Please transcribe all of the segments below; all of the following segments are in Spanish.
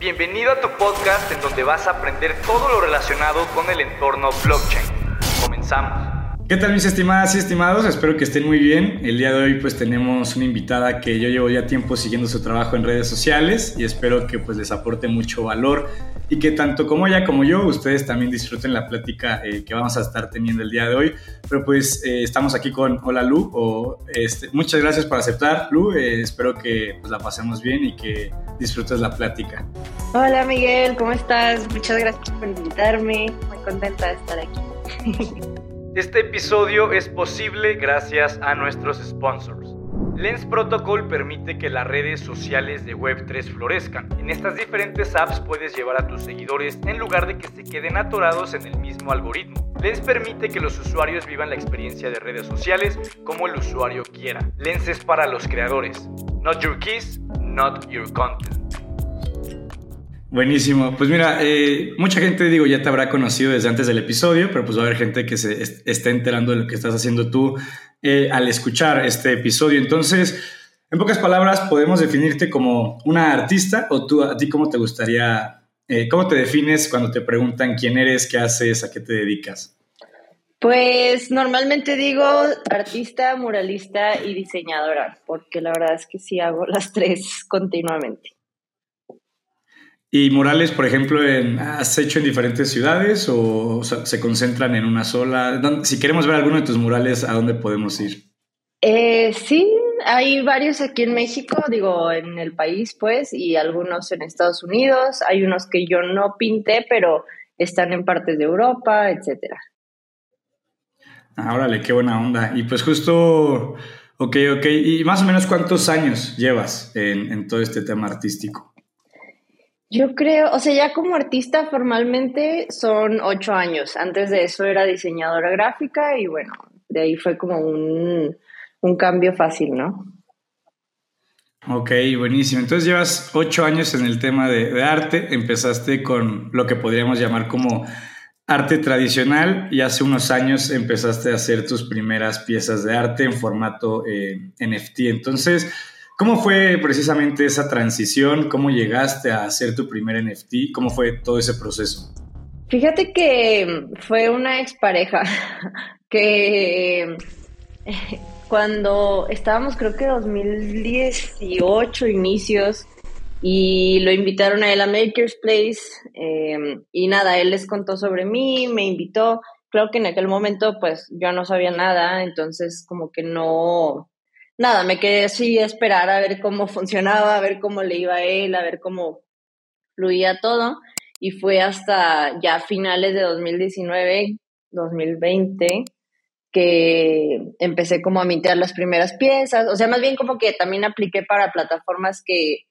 Bienvenido a tu podcast en donde vas a aprender todo lo relacionado con el entorno blockchain. Comenzamos. ¿Qué tal mis estimadas y estimados? Espero que estén muy bien. El día de hoy pues tenemos una invitada que yo llevo ya tiempo siguiendo su trabajo en redes sociales y espero que pues les aporte mucho valor y que tanto como ella como yo ustedes también disfruten la plática eh, que vamos a estar teniendo el día de hoy. Pero pues eh, estamos aquí con Hola Lu. O, este, muchas gracias por aceptar Lu. Eh, espero que pues, la pasemos bien y que disfrutes la plática. Hola Miguel, ¿cómo estás? Muchas gracias por invitarme. Muy contenta de estar aquí. Este episodio es posible gracias a nuestros sponsors. Lens Protocol permite que las redes sociales de Web3 florezcan. En estas diferentes apps puedes llevar a tus seguidores en lugar de que se queden atorados en el mismo algoritmo. Lens permite que los usuarios vivan la experiencia de redes sociales como el usuario quiera. Lens es para los creadores. Not your keys, not your content. Buenísimo. Pues mira, eh, mucha gente, digo, ya te habrá conocido desde antes del episodio, pero pues va a haber gente que se esté enterando de lo que estás haciendo tú eh, al escuchar este episodio. Entonces, en pocas palabras, podemos definirte como una artista o tú, a ti, ¿cómo te gustaría, eh, cómo te defines cuando te preguntan quién eres, qué haces, a qué te dedicas? Pues normalmente digo artista, muralista y diseñadora, porque la verdad es que sí hago las tres continuamente. ¿Y murales, por ejemplo, en, has hecho en diferentes ciudades o, se concentran en una sola? Si queremos ver alguno de tus murales, ¿a dónde podemos ir? Eh, sí, hay varios aquí en México, digo, en el país, pues, y algunos en Estados Unidos. Hay unos que yo no pinté, pero están en partes de Europa, etcétera. Ah, órale, qué buena onda. Y pues justo, ok, ok. ¿Y más o menos cuántos años llevas en todo este tema artístico? Yo creo, o sea, ya como artista formalmente son ocho años. Antes de eso era diseñadora gráfica y bueno, de ahí fue como un, cambio fácil, ¿no? Ok, buenísimo. Entonces llevas ocho años en el tema de, arte. Empezaste con lo que podríamos llamar como arte tradicional y hace unos años empezaste a hacer tus primeras piezas de arte en formato eh, NFT. Entonces, ¿Cómo fue precisamente esa transición? ¿Cómo llegaste a hacer tu primer NFT? ¿Cómo fue todo ese proceso? Fíjate que fue una expareja que cuando estábamos creo que 2018 inicios y lo invitaron a él a Maker's Place em, y nada, él les contó sobre mí, me invitó. Creo que en aquel momento pues yo no sabía nada, entonces como que no, nada, me quedé así a esperar a ver cómo funcionaba, a ver cómo le iba a él, a ver cómo fluía todo. Y fue hasta ya finales de 2019, 2020, que empecé como a mintear las primeras piezas. O sea, más bien como que también apliqué para plataformas que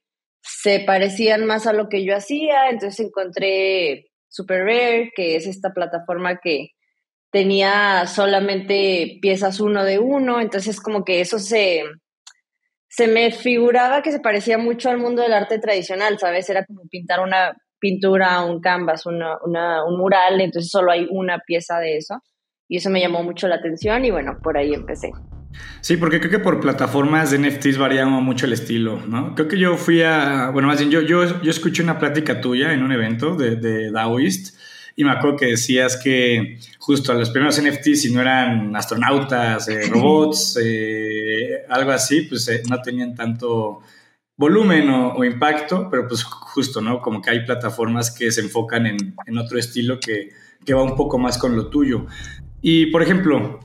se parecían más a lo que yo hacía. Entonces encontré Super Rare, que es esta plataforma que tenía solamente piezas uno de uno, entonces como que eso se, se me figuraba que se parecía mucho al mundo del arte tradicional, ¿sabes? Era como pintar una pintura, un canvas, una, un mural, entonces solo hay una pieza de eso. Y eso me llamó mucho la atención y bueno, por ahí empecé. Sí, porque creo que por plataformas de NFTs varía mucho el estilo, ¿no? Creo que yo fui a, bueno, más bien yo, yo, yo escuché una plática tuya en un evento de, de Daoist y me acuerdo que decías que justo a los primeros NFTs, si no eran astronautas, eh, robots, eh, algo así, pues eh, no tenían tanto volumen o, impacto, pero pues justo, ¿no? Como que hay plataformas que se enfocan en, otro estilo que, va un poco más con lo tuyo. Y, por ejemplo,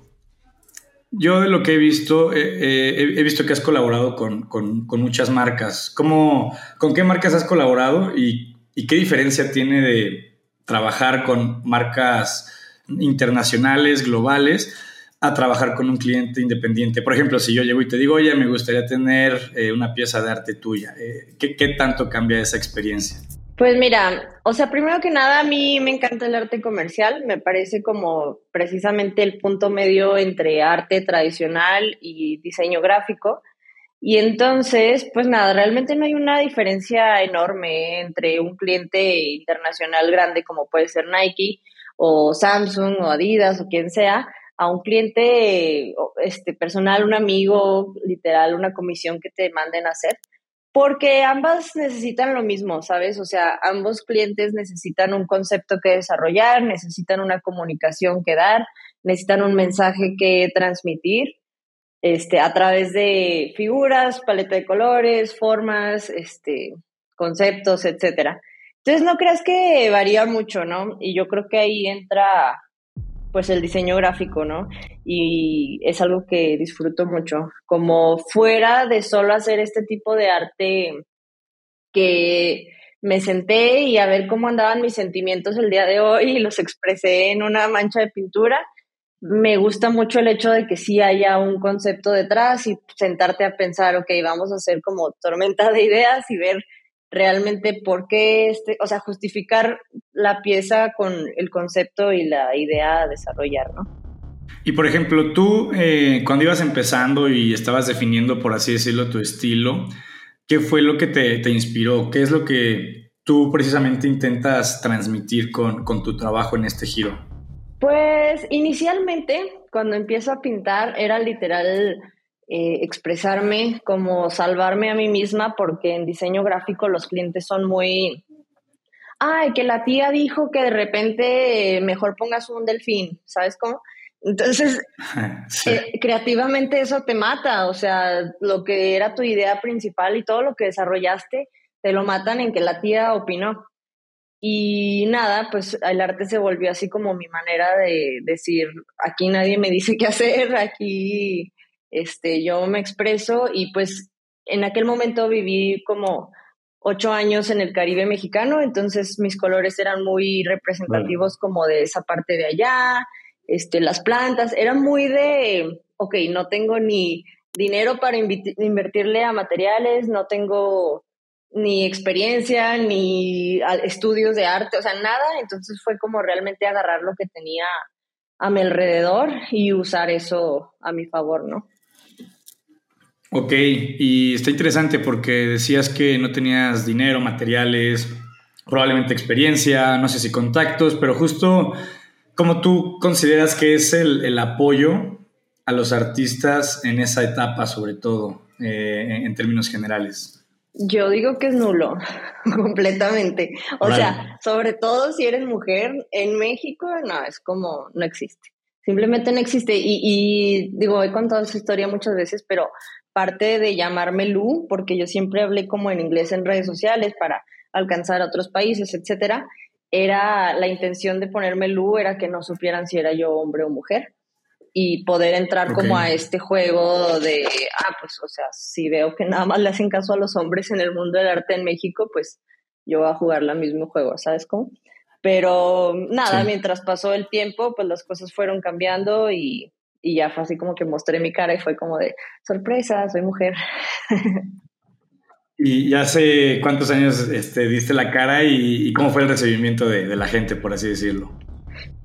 yo de lo que he visto, he visto que has colaborado con, muchas marcas. ¿Cómo, ¿Con qué marcas has colaborado y, y qué diferencia tiene de, trabajar con marcas internacionales, globales, a trabajar con un cliente independiente. Por ejemplo, si yo llego y te digo, oye, me gustaría tener eh, una pieza de arte tuya, eh, ¿qué, ¿qué, tanto cambia esa experiencia? Pues mira, o sea, primero que nada, a mí me encanta el arte comercial, me parece como precisamente el punto medio entre arte tradicional y diseño gráfico. Y entonces, pues nada, realmente no hay una diferencia enorme entre un cliente internacional grande como puede ser Nike o Samsung o Adidas o quien sea, a un cliente este, personal, un amigo, literal, una comisión que te manden a hacer. Porque ambas necesitan lo mismo, ¿sabes? O sea, ambos clientes necesitan un concepto que desarrollar, necesitan una comunicación que dar, necesitan un mensaje que transmitir este, a través de figuras, paleta de colores, formas, este, conceptos, etcétera. Entonces no creas que varía mucho, ¿no? Y yo creo que ahí entra pues el diseño gráfico, ¿no? Y es algo que disfruto mucho, como fuera de solo hacer este tipo de arte que me senté y a ver cómo andaban mis sentimientos el día de hoy y los expresé en una mancha de pintura. Me gusta mucho el hecho de que sí haya un concepto detrás y sentarte a pensar, ok, vamos a hacer como tormenta de ideas y ver realmente por qué, este, o sea, justificar la pieza con el concepto y la idea a desarrollar, ¿no? Y por ejemplo, tú eh, cuando ibas empezando y estabas definiendo, por así decirlo, tu estilo, ¿qué fue lo que te, inspiró? ¿Qué es lo que tú precisamente intentas transmitir con, con tu trabajo en este giro? Pues inicialmente, cuando empiezo a pintar, era literal eh, expresarme, como salvarme a mí misma, porque en diseño gráfico los clientes son muy, ay, que la tía dijo que de repente mejor pongas un delfín, ¿sabes cómo? Entonces, eh, creativamente eso te mata, o sea, lo que era tu idea principal y todo lo que desarrollaste, te lo matan en que la tía opinó. Y nada, pues el arte se volvió así como mi manera de decir, aquí nadie me dice qué hacer, aquí este, yo me expreso. Y pues en aquel momento viví como ocho años en el Caribe mexicano, entonces mis colores eran muy representativos como de esa parte de allá, este, las plantas, eran muy de, ok, no tengo ni dinero para invertirle a materiales, no tengo ni experiencia, ni estudios de arte, o sea, nada, entonces fue como realmente agarrar lo que tenía a mi alrededor y usar eso a mi favor, ¿no? Ok, y está interesante porque decías que no tenías dinero, materiales, probablemente experiencia, no sé si contactos, pero justo como tú consideras que es el, apoyo a los artistas en esa etapa, sobre todo, eh, en, términos generales. Yo digo que es nulo, completamente. O sea, sobre todo si eres mujer, en México no, es como, no existe. Simplemente no existe. Y, y digo, he contado esa historia muchas veces, pero parte de llamarme Lu, porque yo siempre hablé como en inglés en redes sociales para alcanzar a otros países, etcétera, era la intención de ponerme Lu era que no supieran si era yo hombre o mujer y poder entrar como a este juego de, ah, pues, o sea, si veo que nada más le hacen caso a los hombres en el mundo del arte en México, pues yo voy a jugar el mismo juego, ¿sabes cómo? Pero nada, mientras pasó el tiempo, pues las cosas fueron cambiando y y ya fue así como que mostré mi cara y fue como de sorpresa, soy mujer. ¿Y hace cuántos años este, diste la cara y, cómo fue el recibimiento de, la gente, por así decirlo?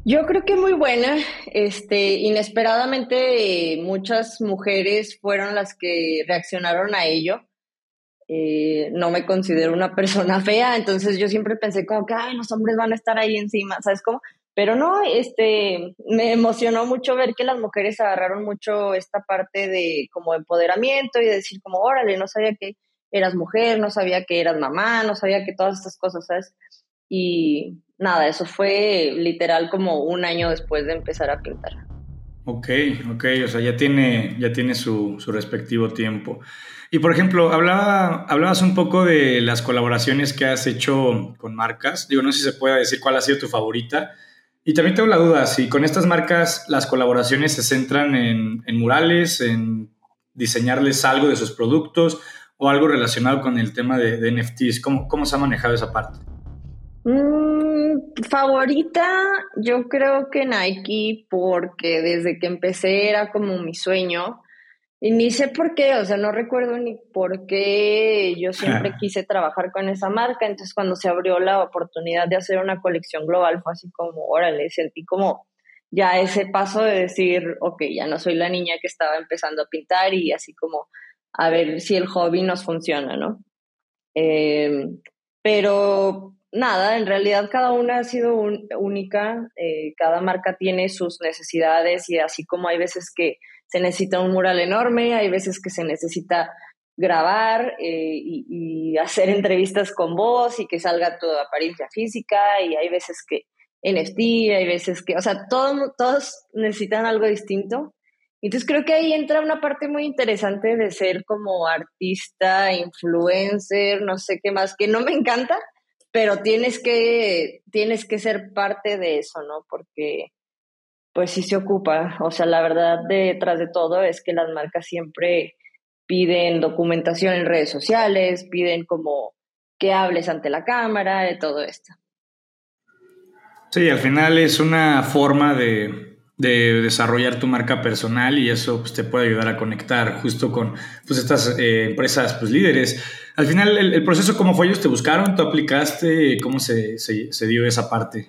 Yo creo que muy buena. Este, inesperadamente muchas mujeres fueron las que reaccionaron a ello. Eh, no me considero una persona fea, entonces yo siempre pensé como que, los hombres van a estar ahí encima, ¿sabes cómo? Pero no, este, me emocionó mucho ver que las mujeres agarraron mucho esta parte de como empoderamiento y decir como, órale, no sabía que eras mujer, no sabía que eras mamá, no sabía que todas estas cosas, ¿sabes? Y nada, eso fue literal como un año después de empezar a pintar. Ok, ok, o sea, ya tiene, ya tiene su, su respectivo tiempo. Y por ejemplo, hablaba, hablabas un poco de las colaboraciones que has hecho con marcas. Digo, no sé si se puede decir cuál ha sido tu favorita, y también tengo la duda, si con estas marcas las colaboraciones se centran en, murales, en diseñarles algo de sus productos o algo relacionado con el tema de, NFTs. ¿Cómo, ¿Cómo, se ha manejado esa parte? Mm, favorita, yo creo que Nike, porque desde que empecé era como mi sueño y ni sé por qué, o sea, no recuerdo ni por qué yo siempre quise trabajar con esa marca. Entonces, cuando se abrió la oportunidad de hacer una colección global, fue así como, órale, sentí como ya ese paso de decir, ok, ya no soy la niña que estaba empezando a pintar y así como a ver si el hobby nos funciona, ¿no? Em, pero nada, en realidad cada una ha sido única, eh, cada marca tiene sus necesidades y así como hay veces que se necesita un mural enorme, hay veces que se necesita grabar eh, y, hacer entrevistas con vos y que salga tu apariencia física y hay veces que NFT, hay veces que, o sea, todo, todos necesitan algo distinto. Entonces creo que ahí entra una parte muy interesante de ser como artista, influencer, no sé qué más, que no me encanta, pero tienes que, tienes que ser parte de eso, ¿no? Porque pues sí se ocupa. O sea, la verdad detrás de todo es que las marcas siempre piden documentación en redes sociales, piden como que hables ante la cámara, de todo esto. Sí, al final es una forma de, desarrollar tu marca personal y eso pues, te puede ayudar a conectar justo con pues, estas eh, empresas pues, líderes. Al final, el, proceso, ¿cómo fue? ¿Ellos te buscaron? ¿Tú aplicaste? ¿Cómo se, se dio esa parte?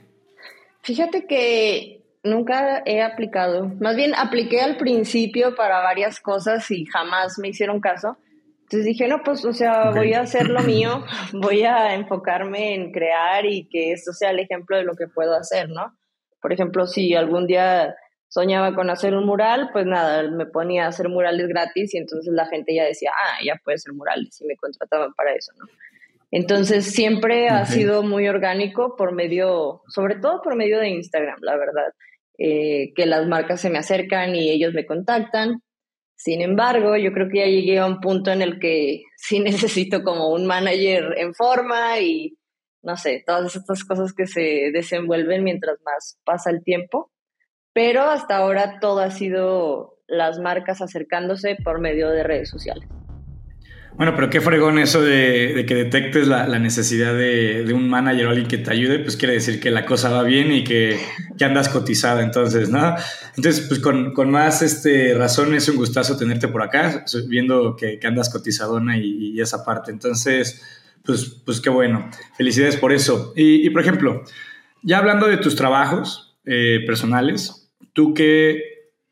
Fíjate que nunca he aplicado. Más bien apliqué al principio para varias cosas y jamás me hicieron caso. Entonces dije, no, pues, o sea, voy a hacer lo mío, voy a enfocarme en crear y que esto sea el ejemplo de lo que puedo hacer, ¿no? Por ejemplo, si algún día soñaba con hacer un mural, pues nada, me ponía a hacer murales gratis y entonces la gente ya decía, ah, ya puede ser murales y me contrataban para eso, ¿no? Entonces siempre ha sido muy orgánico por medio, sobre todo por medio de Instagram, la verdad. Eh, que las marcas se me acercan y ellos me contactan. Sin embargo, yo creo que ya llegué a un punto en el que sí necesito como un manager en forma y no sé, todas estas cosas que se desenvuelven mientras más pasa el tiempo. Pero hasta ahora todo ha sido las marcas acercándose por medio de redes sociales. Bueno, pero qué fregón eso de, que detectes la, necesidad de, un manager o alguien que te ayude, pues quiere decir que la cosa va bien y que, andas cotizada entonces, ¿no? Entonces, pues con, más este, razón es un gustazo tenerte por acá, viendo que, andas cotizadona y, esa parte. Entonces, pues, pues qué bueno. Felicidades por eso. Y, por ejemplo, ya hablando de tus trabajos eh, personales, tú qué,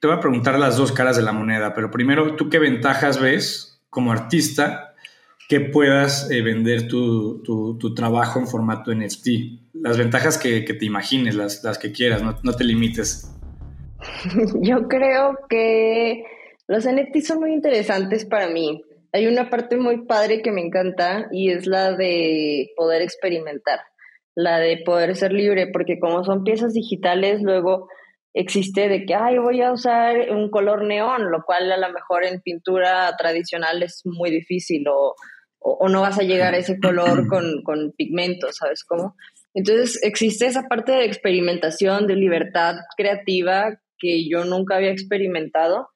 te voy a preguntar las dos caras de la moneda, pero primero, ¿tú qué ventajas ves como artista que puedas eh, vender tu, tu, trabajo en formato NFT. Las ventajas que, te imagines, las, las que quieras, no, no, te limites. Yo creo que los NFT son muy interesantes para mí. Hay una parte muy padre que me encanta y es la de poder experimentar, la de poder ser libre, porque como son piezas digitales, luego existe de que, ay, voy a usar un color neón, lo cual a lo mejor en pintura tradicional es muy difícil o, o, no vas a llegar a ese color con, con pigmentos, ¿sabes cómo? Entonces existe esa parte de experimentación, de libertad creativa que yo nunca había experimentado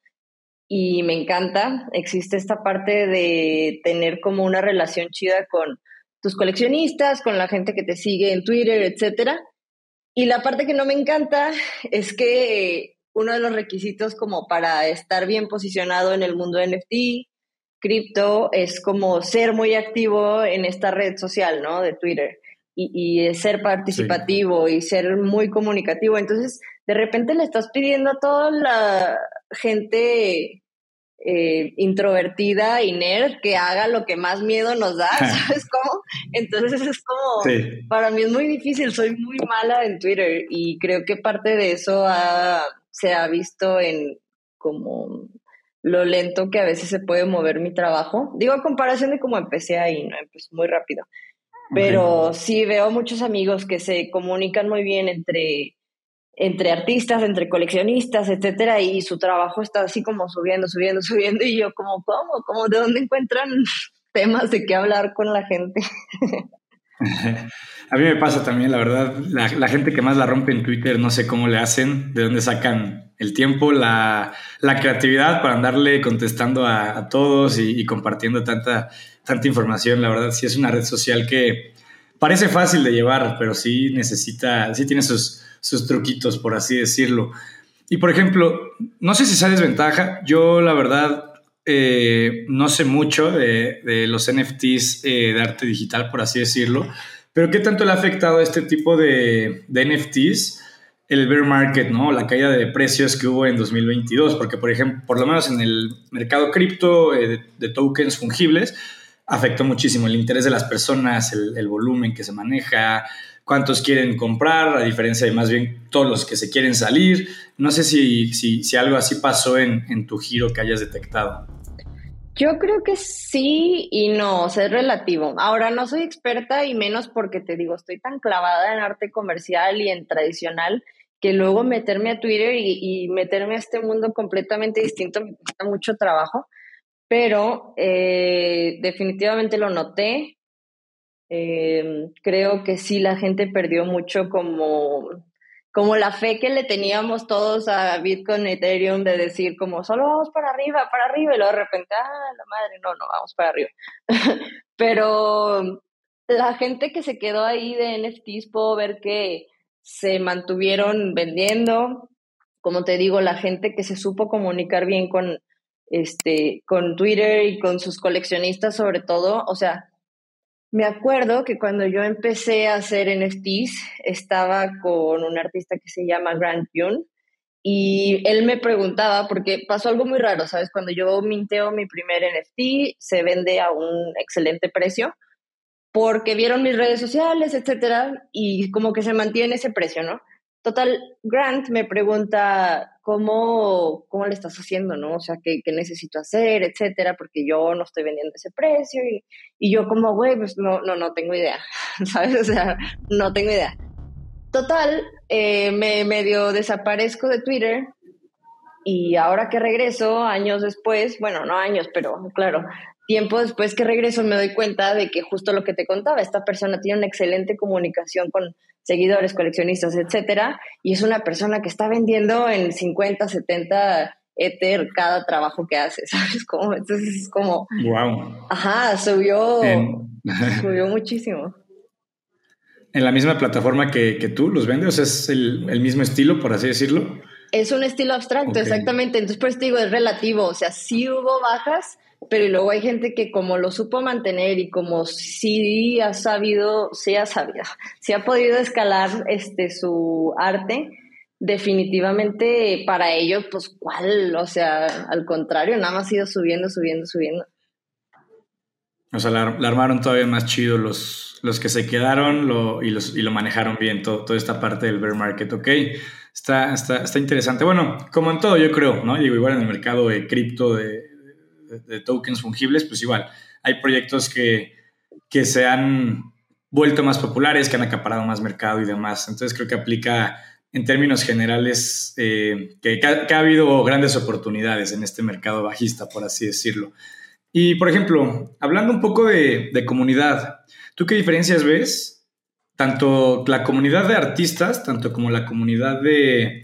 y me encanta. Existe esta parte de tener como una relación chida con tus coleccionistas, con la gente que te sigue en Twitter, etcétera y la parte que no me encanta es que uno de los requisitos como para estar bien posicionado en el mundo NFT, cripto, es como ser muy activo en esta red social, ¿no? De Twitter. Y, y ser participativo y ser muy comunicativo. Entonces, de repente le estás pidiendo a toda la gente eh, introvertida y nerd que haga lo que más miedo nos da, ¿sabes cómo? Entonces es como, para mí es muy difícil, soy muy mala en Twitter y creo que parte de eso se ha visto en como lo lento que a veces se puede mover mi trabajo. Digo, a comparación de cómo empecé ahí, ¿no? Empecé muy rápido. Pero sí veo muchos amigos que se comunican muy bien entre entre artistas, entre coleccionistas, etcétera, y su trabajo está así como subiendo, subiendo, subiendo, y yo como, ¿cómo? ¿Cómo? ¿De dónde encuentran temas de qué hablar con la gente? A mí me pasa también, la verdad, la, gente que más la rompe en Twitter, no sé cómo le hacen, de dónde sacan el tiempo, la, creatividad para andarle contestando a, todos y, y, compartiendo tanta, tanta información. La verdad, sí es una red social que parece fácil de llevar, pero sí necesita, sí tiene sus, sus truquitos, por así decirlo. Y por ejemplo, no sé si sea desventaja, yo la verdad eh, no sé mucho de, los NFTs eh, de arte digital, por así decirlo, pero ¿qué tanto le ha afectado a este tipo de, NFTs el bear market, ¿no? La caída de precios que hubo en 2022, porque por ejemplo, por lo menos en el mercado cripto eh, de, tokens fungibles, afectó muchísimo el interés de las personas, el, el volumen que se maneja, cuántos quieren comprar, a diferencia de más bien todos los que se quieren salir. No sé si, si, algo así pasó en, tu giro que hayas detectado. Yo creo que sí y no, o sea, es relativo. Ahora no soy experta y menos porque te digo, estoy tan clavada en arte comercial y en tradicional que luego meterme a Twitter y, meterme a este mundo completamente distinto me cuesta mucho trabajo, pero eh, definitivamente lo noté. Eh, creo que sí, la gente perdió mucho como como la fe que le teníamos todos a Bitcoin, Ethereum, de decir como solo vamos para arriba, para arriba, y luego de repente, ah, la madre, no, no, vamos para arriba. Pero la gente que se quedó ahí de NFTs, puedo ver que se mantuvieron vendiendo. Como te digo, la gente que se supo comunicar bien con, este, con Twitter y con sus coleccionistas sobre todo, o sea, me acuerdo que cuando yo empecé a hacer NFTs, estaba con un artista que se llama Grant Yun y él me preguntaba, porque pasó algo muy raro, ¿sabes? Cuando yo minteo mi primer NFT, se vende a un excelente precio porque vieron mis redes sociales, etcétera, y como que se mantiene ese precio, ¿no? Total, Grant me pregunta cómo, cómo le estás haciendo, ¿no? O sea, ¿qué, qué necesito hacer, etcétera, porque yo no estoy vendiendo ese precio. Y, y yo como, güey, pues no, no, no tengo idea, ¿sabes? O sea, no tengo idea. Total, eh, me medio desaparezco de Twitter y ahora que regreso, años después, bueno, no años, pero claro, tiempo después que regreso me doy cuenta de que justo lo que te contaba, esta persona tiene una excelente comunicación con seguidores, coleccionistas, etcétera, y es una persona que está vendiendo en 50, 70 Ether cada trabajo que hace, ¿sabes? Como, entonces es como... Wow. Ajá, subió, subió muchísimo. ¿En la misma plataforma que, que tú los vendes? O sea, ¿es el, el, mismo estilo, por así decirlo? Es un estilo abstracto, exactamente. Entonces, pues te digo, es relativo. O sea, sí hubo bajas, pero luego hay gente que como lo supo mantener y como sí ha sabido, sí ha sabido, sí ha podido escalar este su arte, definitivamente para ellos, pues cuál, o sea, al contrario, nada más ha ido subiendo, subiendo, subiendo. O sea, la, armaron todavía más chido los, los que se quedaron lo, y, los, y lo manejaron bien, todo, toda esta parte del bear market, ok. Está, está, está interesante. Bueno, como en todo, yo creo, ¿no? Digo, igual en el mercado de cripto, de, de, tokens fungibles, pues igual, hay proyectos que, que se han vuelto más populares, que han acaparado más mercado y demás. Entonces creo que aplica en términos generales eh, que, ha, habido grandes oportunidades en este mercado bajista, por así decirlo. Y, por ejemplo, hablando un poco de, de comunidad, ¿tú qué diferencias ves? Tanto la comunidad de artistas, tanto como la comunidad de,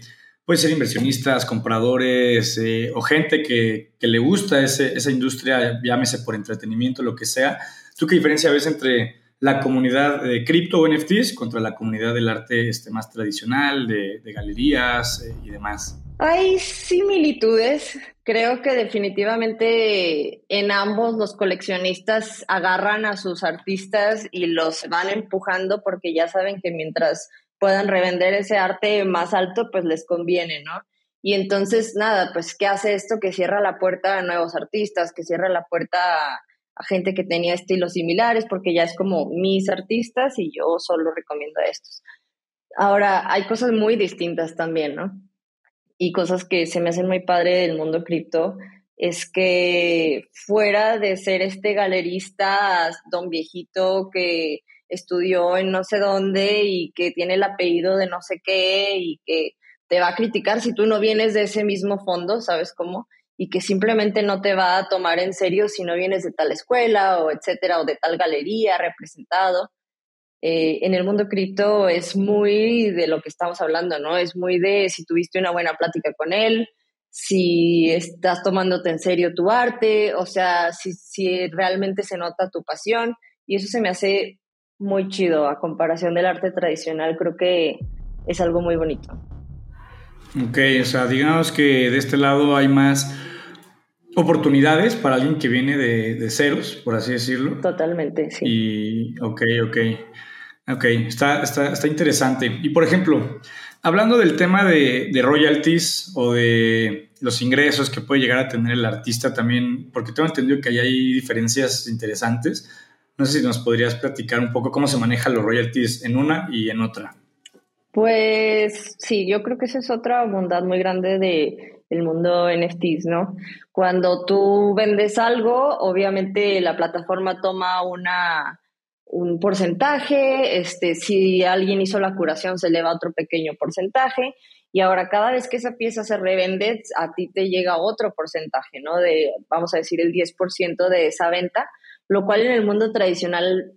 puede ser inversionistas, compradores eh, o gente que, le gusta esa industria, llámese por entretenimiento, lo que sea. ¿Tú qué diferencia ves entre la comunidad de cripto o NFTs contra la comunidad del arte este, más tradicional, de, galerías eh, y demás? Hay similitudes. Creo que definitivamente en ambos los coleccionistas agarran a sus artistas y los van empujando porque ya saben que mientras puedan revender ese arte más alto, pues les conviene, ¿no? Y entonces, nada, pues, ¿qué hace esto? Que cierra la puerta a nuevos artistas, que cierra la puerta a, gente que tenía estilos similares, porque ya es como mis artistas y yo solo recomiendo a estos. Ahora, hay cosas muy distintas también, ¿no? Y cosas que se me hacen muy padre del mundo cripto, es que fuera de ser este galerista don viejito que estudió en no sé dónde y que tiene el apellido de no sé qué y que te va a criticar si tú no vienes de ese mismo fondo, ¿sabes cómo? Y que simplemente no te va a tomar en serio si no vienes de tal escuela o etcétera, o de tal galería representado. Eh, en el mundo cripto es muy de lo que estamos hablando, ¿no? Es muy de si tuviste una buena plática con él, si estás tomándote en serio tu arte, o sea, si, si realmente se nota tu pasión. Y eso se me hace muy chido a comparación del arte tradicional, creo que es algo muy bonito. Ok, o sea, digamos que de este lado hay más oportunidades para alguien que viene de, ceros, por así decirlo. Totalmente, sí. Y, ok, ok. Ok, está, está, está interesante. Y por ejemplo, hablando del tema de, de, royalties o de los ingresos que puede llegar a tener el artista también, porque tengo entendido que ahí hay diferencias interesantes. No sé si nos podrías platicar un poco cómo se manejan los royalties en una y en otra. Pues sí, yo creo que esa es otra bondad muy grande de mundo NFTs, ¿no? Cuando tú vendes algo, obviamente la plataforma toma una, un porcentaje, este, si alguien hizo la curación se le va otro pequeño porcentaje y ahora cada vez que esa pieza se revende, a ti te llega otro porcentaje, ¿no? De, vamos a decir, el 10% de esa venta, lo cual en el mundo tradicional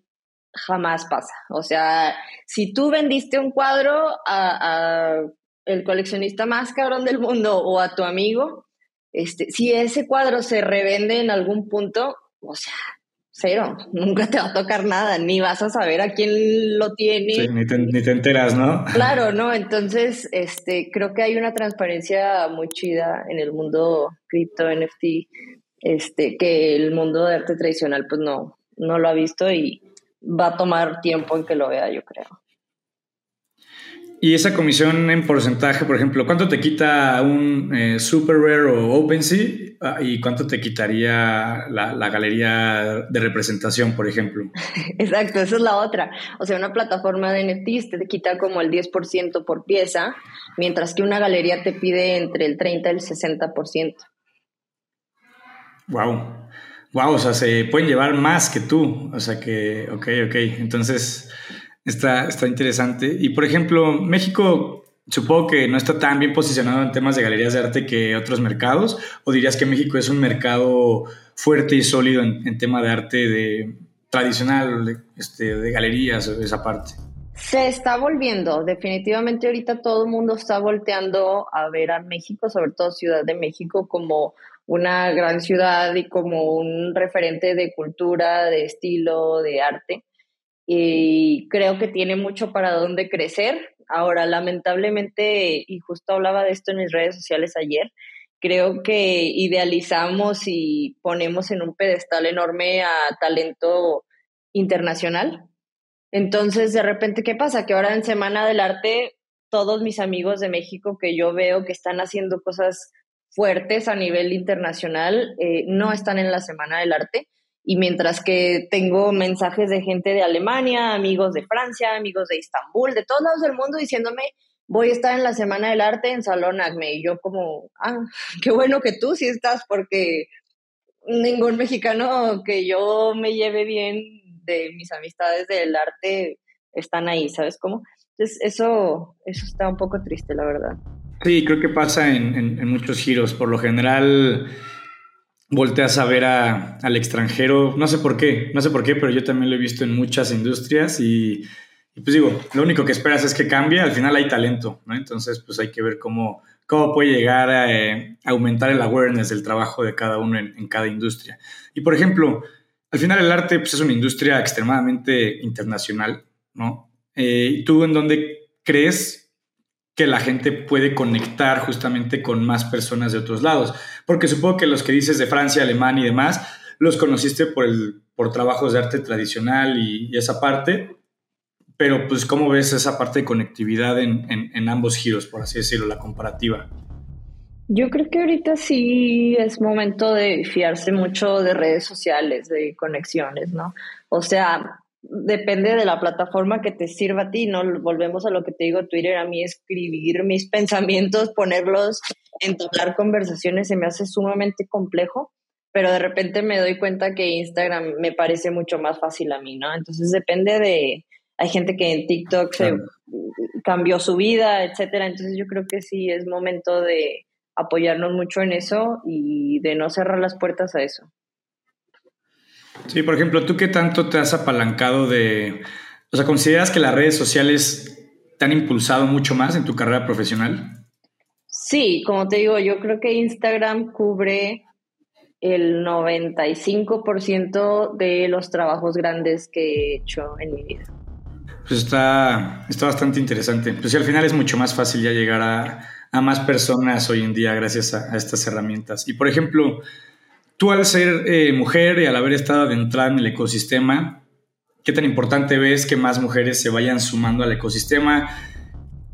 jamás pasa. O sea, si tú vendiste un cuadro a, el coleccionista más cabrón del mundo o a tu amigo, este, si ese cuadro se revende en algún punto, o sea, cero, nunca te va a tocar nada, ni vas a saber a quién lo tiene. ni, te, ni, te, enteras, ¿no? Claro, ¿no? Entonces, este, creo que hay una transparencia muy chida en el mundo cripto, NFT, este, que el mundo de arte tradicional pues no, no lo ha visto y va a tomar tiempo en que lo vea, yo creo. Y esa comisión en porcentaje, por ejemplo, ¿cuánto te quita un eh, Super Rare o OpenSea ah, y cuánto te quitaría la, galería de representación, por ejemplo? Exacto, esa es la otra. O sea, una plataforma de NFTs te quita como el 10% por pieza, mientras que una galería te pide entre el 30 y el 60%. Wow. Wow, o sea, se pueden llevar más que tú. O sea que, ok, ok. Entonces, está, está interesante. Y por ejemplo, México supongo que no está tan bien posicionado en temas de galerías de arte que otros mercados. ¿O dirías que México es un mercado fuerte y sólido en, en tema de arte de, tradicional, este, de galerías, esa parte? Se está volviendo, definitivamente ahorita todo el mundo está volteando a ver a México, sobre todo Ciudad de México, como una gran ciudad y como un referente de cultura, de estilo, de arte. Y creo que tiene mucho para dónde crecer. Ahora, lamentablemente, y justo hablaba de esto en mis redes sociales ayer, creo que idealizamos y ponemos en un pedestal enorme a talento internacional. Entonces, de repente, ¿qué pasa? Que ahora en Semana del Arte, todos mis amigos de México que yo veo que están haciendo cosas fuertes a nivel internacional eh, no están en la Semana del Arte. Y mientras que tengo mensajes de gente de Alemania, amigos de Francia, amigos de Estambul, de todos lados del mundo diciéndome, voy a estar en la Semana del Arte en Salón Acme. Y yo como, ah, qué bueno que tú sí estás, porque ningún mexicano que yo me lleve bien de mis amistades del arte están ahí, ¿sabes cómo? Entonces eso, eso está un poco triste, la verdad. Sí, creo que pasa en, muchos giros. Por lo general, volteas a ver al extranjero. No sé por qué, no sé por qué, pero yo también lo he visto en muchas industrias y, pues digo, lo único que esperas es que cambie. Al final hay talento, ¿no? Entonces, pues hay que ver cómo, cómo puede llegar a, eh, aumentar el awareness del trabajo de cada uno en, cada industria. Y por ejemplo, al final el arte pues, es una industria extremadamente internacional, ¿no? Eh, ¿Tú en dónde crees que la gente puede conectar justamente con más personas de otros lados. Porque supongo que los que dices de Francia, Alemania y demás, los conociste por, el, por trabajos de arte tradicional y, esa parte, pero pues ¿cómo ves esa parte de conectividad en, en, ambos giros, por así decirlo, la comparativa? Yo creo que ahorita sí es momento de fiarse mucho de redes sociales, de conexiones, ¿no? O sea, depende de la plataforma que te sirva a ti, ¿no? Volvemos a lo que te digo, Twitter, a mí escribir mis pensamientos, ponerlos, entablar conversaciones se me hace sumamente complejo, pero de repente me doy cuenta que Instagram me parece mucho más fácil a mí, ¿no? Entonces depende de, hay gente que en TikTok se cambió su vida, etcétera, entonces yo creo que sí es momento de apoyarnos mucho en eso y de no cerrar las puertas a eso. Sí, por ejemplo, ¿tú qué tanto te has apalancado de... O sea, ¿consideras que las redes sociales te han impulsado mucho más en tu carrera profesional? Sí, como te digo, yo creo que Instagram cubre el 95% de los trabajos grandes que he hecho en mi vida. Pues está, está bastante interesante. Pues al final es mucho más fácil ya llegar a, más personas hoy en día gracias a, a estas herramientas. Y por ejemplo, Tú al ser eh, mujer y al haber estado adentrada en el ecosistema, ¿qué tan importante ves que más mujeres se vayan sumando al ecosistema?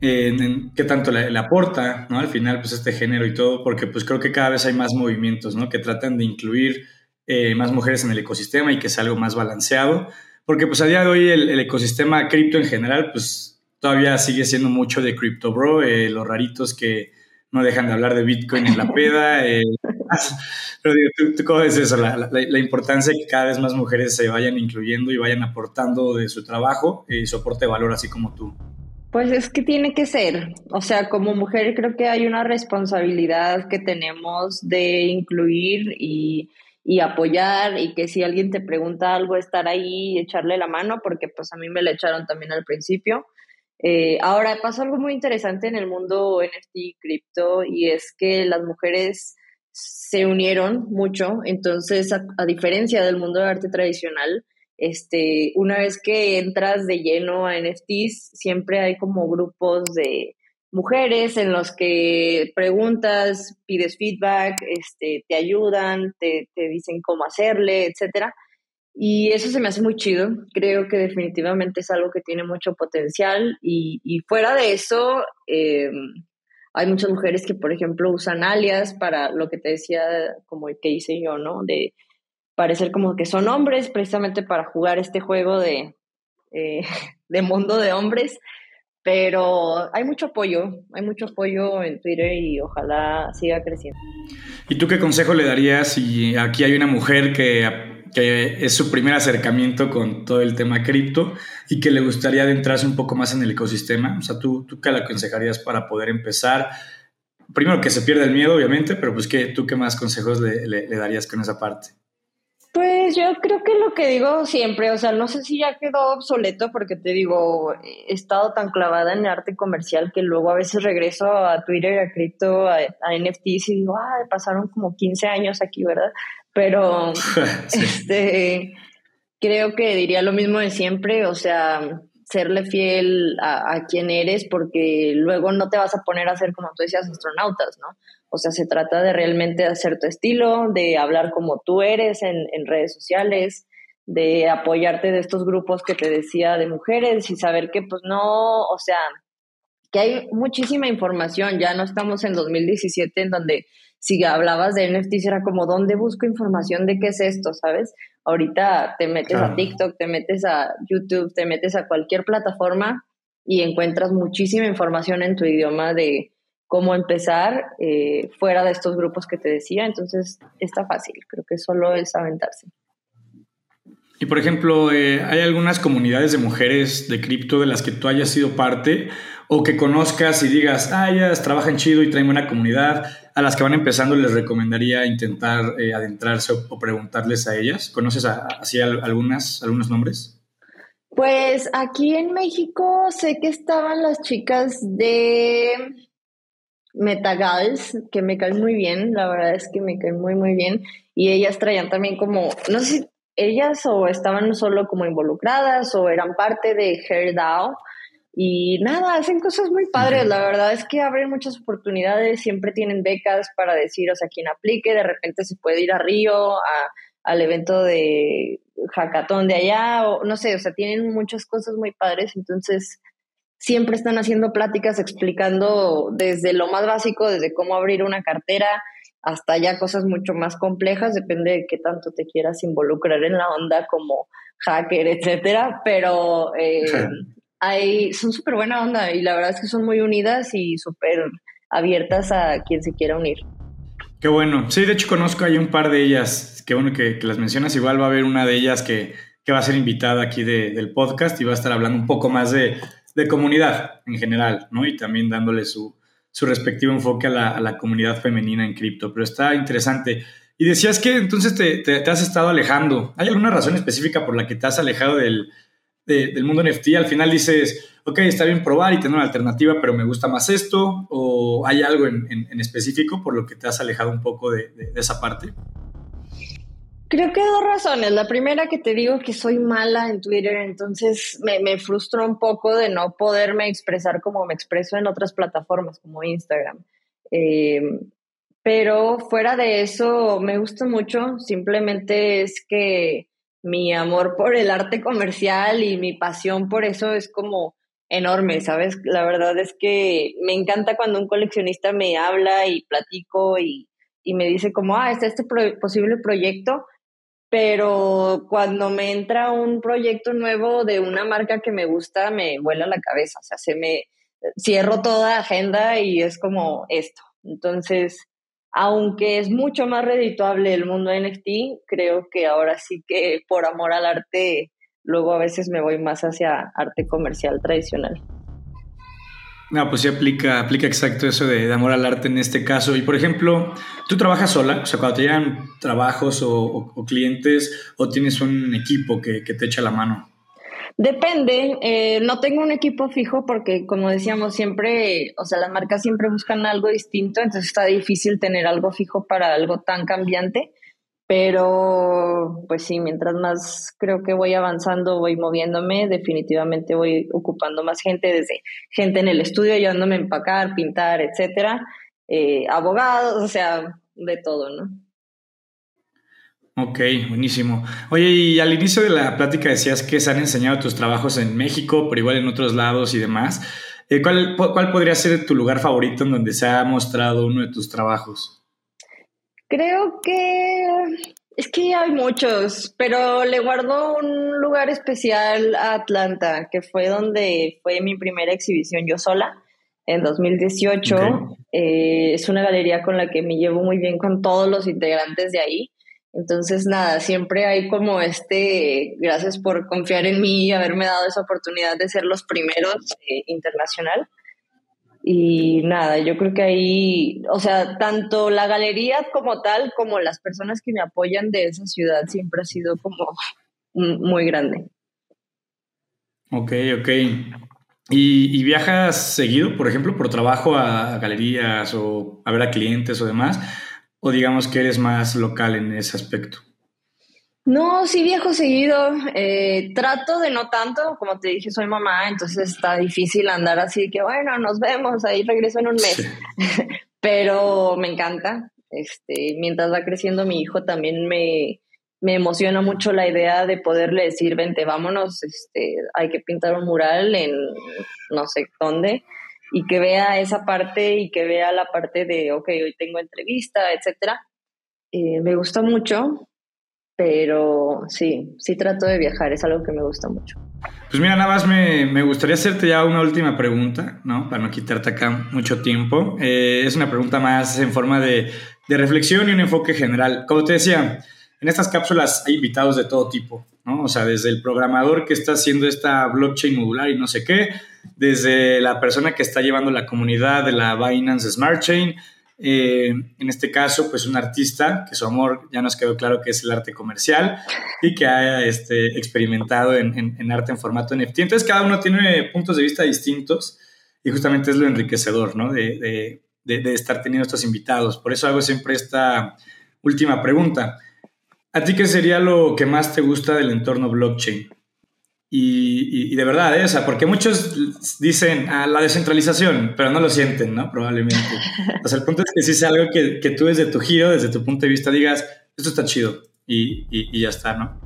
¿Qué tanto le, aporta ¿no? al final pues este género y todo? Porque pues creo que cada vez hay más movimientos ¿no? que tratan de incluir eh, más mujeres en el ecosistema y que sea algo más balanceado. Porque pues a día de hoy el, ecosistema cripto en general pues todavía sigue siendo mucho de crypto bro, eh, los raritos que no dejan de hablar de Bitcoin en la peda. Eh, pero digo, ¿tú, cómo ves eso? La, la, importancia de que cada vez más mujeres se vayan incluyendo y vayan aportando de su trabajo y soporte de valor así como tú. Pues es que tiene que ser, o sea, como mujer creo que hay una responsabilidad que tenemos de incluir y, y, apoyar y que si alguien te pregunta algo, estar ahí y echarle la mano, porque pues a mí me la echaron también al principio. Eh, ahora pasó algo muy interesante en el mundo NFT cripto y es que las mujeres se unieron mucho, entonces a diferencia del mundo de arte tradicional, este, una vez que entras de lleno a NFTs, siempre hay como grupos de mujeres en los que preguntas, pides feedback, este, te ayudan, te, dicen cómo hacerle, etcétera. Y eso se me hace muy chido. Creo que definitivamente es algo que tiene mucho potencial. Y, fuera de eso, em, hay muchas mujeres que, por ejemplo, usan alias para lo que te decía, como el que hice yo, ¿no? De parecer como que son hombres precisamente para jugar este juego de, eh, de mundo de hombres. Pero hay mucho apoyo, hay mucho apoyo en Twitter y ojalá siga creciendo. ¿Y tú qué consejo le darías si aquí hay una mujer que, que es su primer acercamiento con todo el tema cripto y que le gustaría adentrarse un poco más en el ecosistema? O sea, ¿tú, tú qué le aconsejarías para poder empezar? Primero que se pierda el miedo, obviamente, pero pues que tú qué más consejos le, le darías con esa parte? Pues yo creo que lo que digo siempre, o sea, no sé si ya quedó obsoleto porque te digo, he estado tan clavada en arte comercial que luego a veces regreso a Twitter, a cripto, a, NFTs y digo, ah, pasaron como 15 años aquí, ¿verdad? Pero este creo que diría lo mismo de siempre, o sea, serle fiel a, a quien eres porque luego no te vas a poner a ser, como tú decías, astronautas, ¿no? O sea, se trata de realmente hacer tu estilo, de hablar como tú eres en, redes sociales, de apoyarte de estos grupos que te decía de mujeres y saber que pues no, o sea, que hay muchísima información, ya no estamos en 2017 en donde si hablabas de NFTs era como, ¿dónde busco información de qué es esto? ¿Sabes? Ahorita te metes a TikTok, te metes a YouTube, te metes a cualquier plataforma y encuentras muchísima información en tu idioma de cómo empezar eh, fuera de estos grupos que te decía. Entonces, está fácil, creo que solo es aventarse. Y por ejemplo, eh, ¿hay algunas comunidades de mujeres de cripto de las que tú hayas sido parte o que conozcas y digas, ah, ellas trabajan chido y traen buena comunidad? A las que van empezando les recomendaría intentar eh, adentrarse o, preguntarles a ellas. ¿Conoces así algunas, algunos nombres? Pues aquí en México sé que estaban las chicas de Metagals, que me caen muy bien, la verdad es que me caen muy, muy bien. Y ellas traían también como, no sé si ellas o estaban solo como involucradas o eran parte de HairDAO. Y nada, hacen cosas muy padres. La verdad es que abren muchas oportunidades, siempre tienen becas para decir, o sea, quien aplique, de repente se puede ir a Río, a, al evento de hackathon de allá, o no sé, o sea, tienen muchas cosas muy padres. Entonces, siempre están haciendo pláticas explicando desde lo más básico, desde cómo abrir una cartera hasta ya cosas mucho más complejas, depende de qué tanto te quieras involucrar en la onda como hacker, etcétera, pero eh, hay, son súper buena onda y la verdad es que son muy unidas y súper abiertas a quien se quiera unir. Qué bueno. Sí, de hecho conozco ahí un par de ellas. Qué bueno que, las mencionas. Igual va a haber una de ellas que, que va a ser invitada aquí del podcast y va a estar hablando un poco más de, de comunidad en general, ¿no? Y también dándole su, su respectivo enfoque a la, comunidad femenina en cripto. Pero está interesante. Y decías que entonces te, te, has estado alejando. ¿Hay alguna razón específica por la que te has alejado del, del mundo NFT? Al final dices, ok, está bien probar y tener una alternativa, pero me gusta más esto. ¿O hay algo en, específico por lo que te has alejado un poco de esa parte? Creo que dos razones. La primera que te digo que soy mala en Twitter, entonces me, me frustró un poco de no poderme expresar como me expreso en otras plataformas como Instagram. Eh, pero fuera de eso, me gusta mucho. Simplemente es que mi amor por el arte comercial y mi pasión por eso es como enorme, ¿sabes? La verdad es que me encanta cuando un coleccionista me habla y platico y, y me dice como, ah, está este posible proyecto pero cuando me entra un proyecto nuevo de una marca que me gusta, me vuela la cabeza, o sea, se me cierro toda agenda y es como esto. Entonces, aunque es mucho más redituable el mundo NFT, creo que ahora sí que por amor al arte, luego a veces me voy más hacia arte comercial tradicional. No, pues sí aplica, aplica exacto eso de, amor al arte en este caso. Y por ejemplo, ¿tú trabajas sola? O sea, cuando te llegan trabajos o, clientes, o tienes un equipo que, te echa la mano. Depende, eh, no tengo un equipo fijo porque como decíamos siempre, o sea, las marcas siempre buscan algo distinto, entonces está difícil tener algo fijo para algo tan cambiante. Pero, pues sí, mientras más creo que voy avanzando, voy moviéndome, definitivamente voy ocupando más gente, desde gente en el estudio ayudándome a empacar, pintar, etcétera, eh, abogados, o sea, de todo, ¿no? Ok, buenísimo. Oye, y al inicio de la plática decías que se han enseñado tus trabajos en México, pero igual en otros lados y demás. Eh, ¿cuál, ¿Cuál podría ser tu lugar favorito en donde se ha mostrado uno de tus trabajos? Creo que es que hay muchos, pero le guardo un lugar especial a Atlanta, que fue donde fue mi primera exhibición yo sola en 2018. Eh, es una galería con la que me llevo muy bien con todos los integrantes de ahí. Entonces, nada, siempre hay como este, gracias por confiar en mí y haberme dado esa oportunidad de ser los primeros eh, internacional. Y nada, yo creo que ahí, o sea, tanto la galería como tal, como las personas que me apoyan de esa ciudad, siempre ha sido como muy grande. Ok, ok. ¿Y, viajas seguido, por ejemplo, por trabajo a galerías o a ver a clientes o demás? ¿O digamos que eres más local en ese aspecto? No, sí viajo seguido. Eh, trato de no tanto, como te dije, soy mamá, entonces está difícil andar así que bueno, nos vemos, ahí regreso en un mes. Pero me encanta. Este, mientras va creciendo mi hijo, también me, me emociona mucho la idea de poderle decir, vente, vámonos, este, hay que pintar un mural en no sé dónde, y que vea esa parte y que vea la parte de, ok, hoy tengo entrevista, etcétera. Eh, me gusta mucho pero sí, sí trato de viajar, es algo que me gusta mucho. Pues mira, nada me, me gustaría hacerte ya una última pregunta, ¿no? Para no quitarte acá mucho tiempo. Eh, es una pregunta más en forma de, de, reflexión y un enfoque general. Como te decía, en estas cápsulas hay invitados de todo tipo, ¿no? O sea, desde el programador que está haciendo esta blockchain modular y no sé qué, desde la persona que está llevando la comunidad de la Binance Smart Chain, eh, en este caso, pues un artista que su amor ya nos quedó claro que es el arte comercial y que ha este, experimentado en, arte en formato NFT. Entonces, cada uno tiene puntos de vista distintos y justamente es lo enriquecedor, ¿no? De, de estar teniendo estos invitados. Por eso hago siempre esta última pregunta. ¿A ti qué sería lo que más te gusta del entorno blockchain? Y, de verdad, ¿eh? o sea, porque muchos dicen a ah, la descentralización, pero no lo sienten, ¿no? Probablemente. O sea, el punto es que sí sea algo que, que tú desde tu giro, desde tu punto de vista, digas, esto está chido y, y, ya está, ¿no?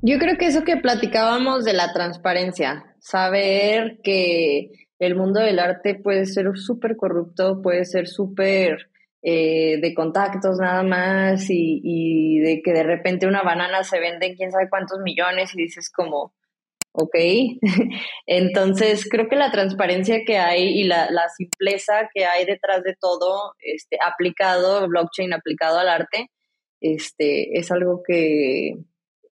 Yo creo que eso que platicábamos de la transparencia, saber que el mundo del arte puede ser súper corrupto, puede ser súper eh, de contactos nada más y, y, de que de repente una banana se vende en quién sabe cuántos millones y dices como, ¿ok? Entonces, creo que la transparencia que hay y la, simpleza que hay detrás de todo, este, aplicado, blockchain aplicado al arte, este, es algo que,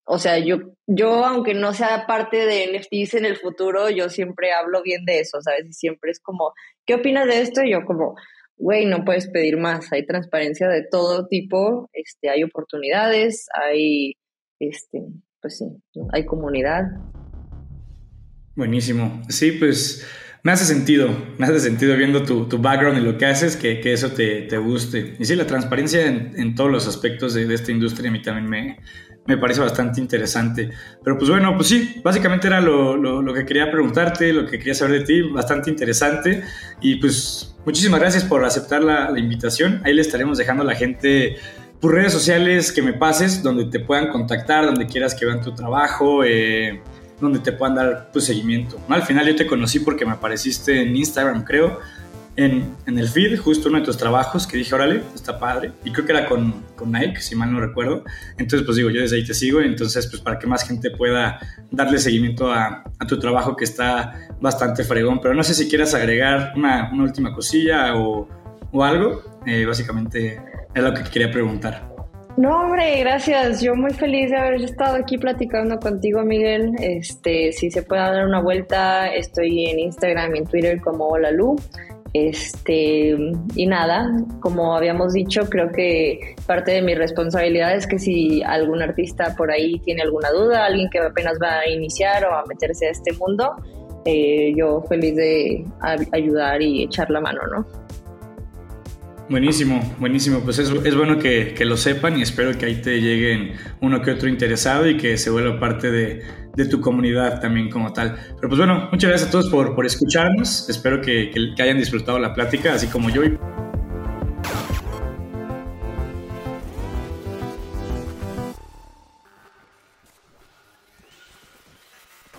o sea, yo, yo, aunque no sea parte de NFTs en el futuro, yo siempre hablo bien de eso, ¿sabes? Y siempre es como, ¿qué opinas de esto? Y yo como, güey, no puedes pedir más, hay transparencia de todo tipo, este, hay oportunidades, hay, este, pues sí, hay comunidad, Buenísimo. Sí, pues me hace sentido, me hace sentido viendo tu, background y lo que haces, que, eso te, guste. Y sí, la transparencia en, todos los aspectos de, esta industria a mí también me, me, parece bastante interesante. Pero pues bueno, pues sí, básicamente era lo, que quería preguntarte, lo que quería saber de ti, bastante interesante. Y pues muchísimas gracias por aceptar la, invitación. Ahí le estaremos dejando a la gente tus redes sociales que me pases, donde te puedan contactar, donde quieras que vean tu trabajo. Eh, donde te puedan dar tu seguimiento. Al final yo te conocí porque me apareciste en Instagram, creo, en, en, el feed, justo uno de tus trabajos, que dije, órale, está padre. Y creo que era con, con, Nike, si mal no recuerdo. Entonces, pues digo, yo desde ahí te sigo. Entonces, pues para que más gente pueda darle seguimiento a, a tu trabajo, que está bastante fregón. Pero no sé si quieras agregar una, una última cosilla o, o algo. Eh, básicamente es lo que quería preguntar. No, hombre, gracias. Yo muy feliz de haber estado aquí platicando contigo, Miguel. Este, si se puede dar una vuelta, estoy en Instagram y en Twitter como Hola Lu. Este, y nada, como habíamos dicho, creo que parte de mi responsabilidad es que si algún artista por ahí tiene alguna duda, alguien que apenas va a iniciar o a meterse a este mundo, eh, yo feliz de ayudar y echar la mano, ¿no? Buenísimo, buenísimo. Pues es, es bueno que, que, lo sepan y espero que ahí te lleguen uno que otro interesado y que se vuelva parte de, de, tu comunidad también como tal. Pero pues bueno, muchas gracias a todos por, por escucharnos. Espero que, que, hayan disfrutado la plática, así como yo.